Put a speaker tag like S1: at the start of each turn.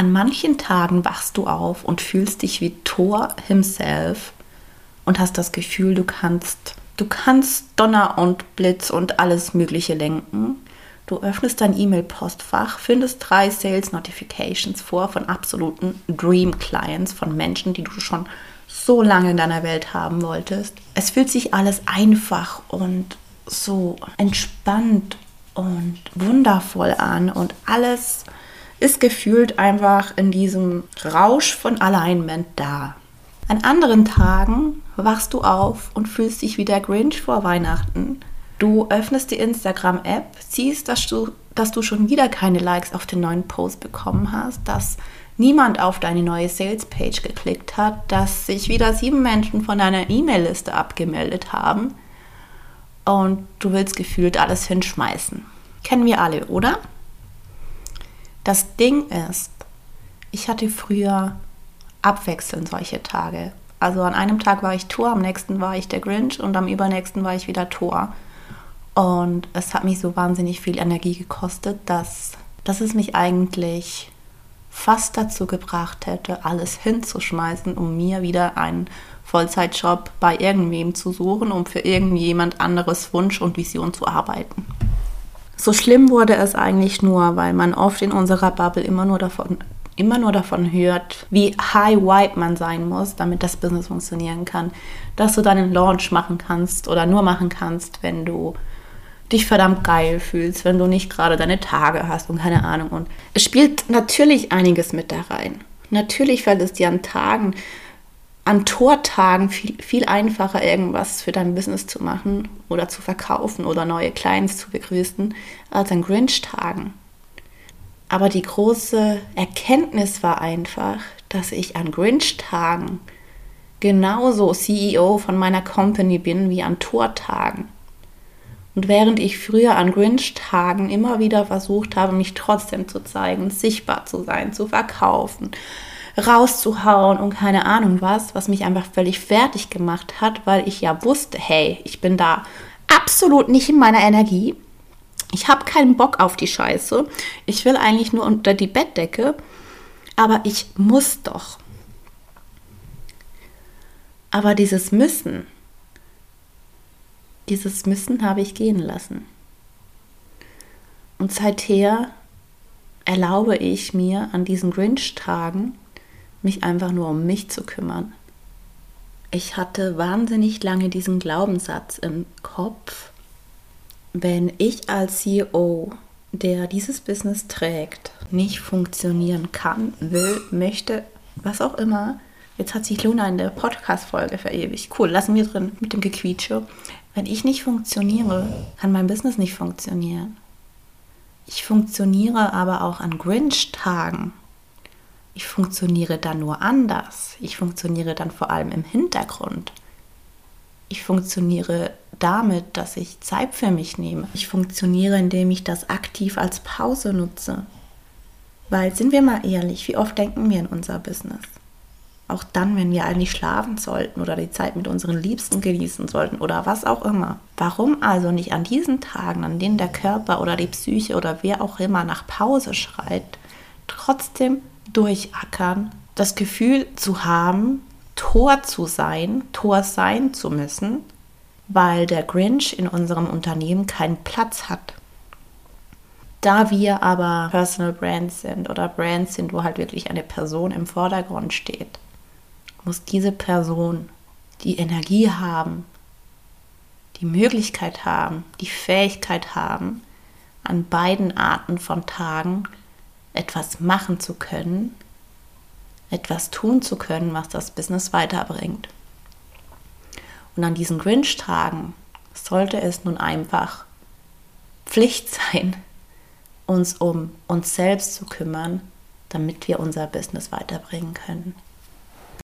S1: An manchen Tagen wachst du auf und fühlst dich wie Thor himself und hast das Gefühl, du kannst, du kannst Donner und Blitz und alles Mögliche lenken. Du öffnest dein E-Mail-Postfach, findest drei Sales Notifications vor von absoluten Dream Clients, von Menschen, die du schon so lange in deiner Welt haben wolltest. Es fühlt sich alles einfach und so entspannt und wundervoll an und alles ist gefühlt einfach in diesem Rausch von Alignment da. An anderen Tagen wachst du auf und fühlst dich wie der Grinch vor Weihnachten. Du öffnest die Instagram-App, siehst, dass du, dass du schon wieder keine Likes auf den neuen Post bekommen hast, dass niemand auf deine neue Sales-Page geklickt hat, dass sich wieder sieben Menschen von deiner E-Mail-Liste abgemeldet haben und du willst gefühlt alles hinschmeißen. Kennen wir alle, oder? Das Ding ist, ich hatte früher abwechselnd solche Tage. Also an einem Tag war ich Tor, am nächsten war ich der Grinch und am übernächsten war ich wieder Tor. Und es hat mich so wahnsinnig viel Energie gekostet, dass, dass es mich eigentlich fast dazu gebracht hätte, alles hinzuschmeißen, um mir wieder einen Vollzeitjob bei irgendwem zu suchen, um für irgendjemand anderes Wunsch und Vision zu arbeiten. So schlimm wurde es eigentlich nur, weil man oft in unserer Bubble immer nur davon immer nur davon hört, wie high vibe man sein muss, damit das Business funktionieren kann, dass du deinen Launch machen kannst oder nur machen kannst, wenn du dich verdammt geil fühlst, wenn du nicht gerade deine Tage hast und keine Ahnung. Und es spielt natürlich einiges mit da rein. Natürlich fällt es dir an Tagen, an Tortagen viel, viel einfacher, irgendwas für dein Business zu machen oder zu verkaufen oder neue Clients zu begrüßen, als an Grinch-Tagen. Aber die große Erkenntnis war einfach, dass ich an Grinch-Tagen genauso CEO von meiner Company bin wie an Tortagen. Und während ich früher an Grinch-Tagen immer wieder versucht habe, mich trotzdem zu zeigen, sichtbar zu sein, zu verkaufen, rauszuhauen und keine Ahnung was, was mich einfach völlig fertig gemacht hat, weil ich ja wusste, hey, ich bin da absolut nicht in meiner Energie. Ich habe keinen Bock auf die Scheiße. Ich will eigentlich nur unter die Bettdecke, aber ich muss doch. Aber dieses Müssen, dieses Müssen habe ich gehen lassen. Und seither erlaube ich mir an diesen Grinch-Tagen mich einfach nur um mich zu kümmern. Ich hatte wahnsinnig lange diesen Glaubenssatz im Kopf, wenn ich als CEO, der dieses Business trägt, nicht funktionieren kann, will, möchte, was auch immer, jetzt hat sich Luna in der Podcast-Folge verewigt. Cool, lassen wir drin mit dem Gequietsche. Wenn ich nicht funktioniere, kann mein Business nicht funktionieren. Ich funktioniere aber auch an Grinch-Tagen ich funktioniere dann nur anders. Ich funktioniere dann vor allem im Hintergrund. Ich funktioniere damit, dass ich Zeit für mich nehme. Ich funktioniere, indem ich das aktiv als Pause nutze. Weil, sind wir mal ehrlich, wie oft denken wir in unser Business? Auch dann, wenn wir eigentlich schlafen sollten oder die Zeit mit unseren Liebsten genießen sollten oder was auch immer. Warum also nicht an diesen Tagen, an denen der Körper oder die Psyche oder wer auch immer nach Pause schreit, trotzdem durchackern, das Gefühl zu haben, Tor zu sein, Tor sein zu müssen, weil der Grinch in unserem Unternehmen keinen Platz hat. Da wir aber Personal Brands sind oder Brands sind, wo halt wirklich eine Person im Vordergrund steht, muss diese Person die Energie haben, die Möglichkeit haben, die Fähigkeit haben, an beiden Arten von Tagen etwas machen zu können, etwas tun zu können, was das Business weiterbringt. Und an diesen Grinch-Tagen sollte es nun einfach Pflicht sein, uns um uns selbst zu kümmern, damit wir unser Business weiterbringen können.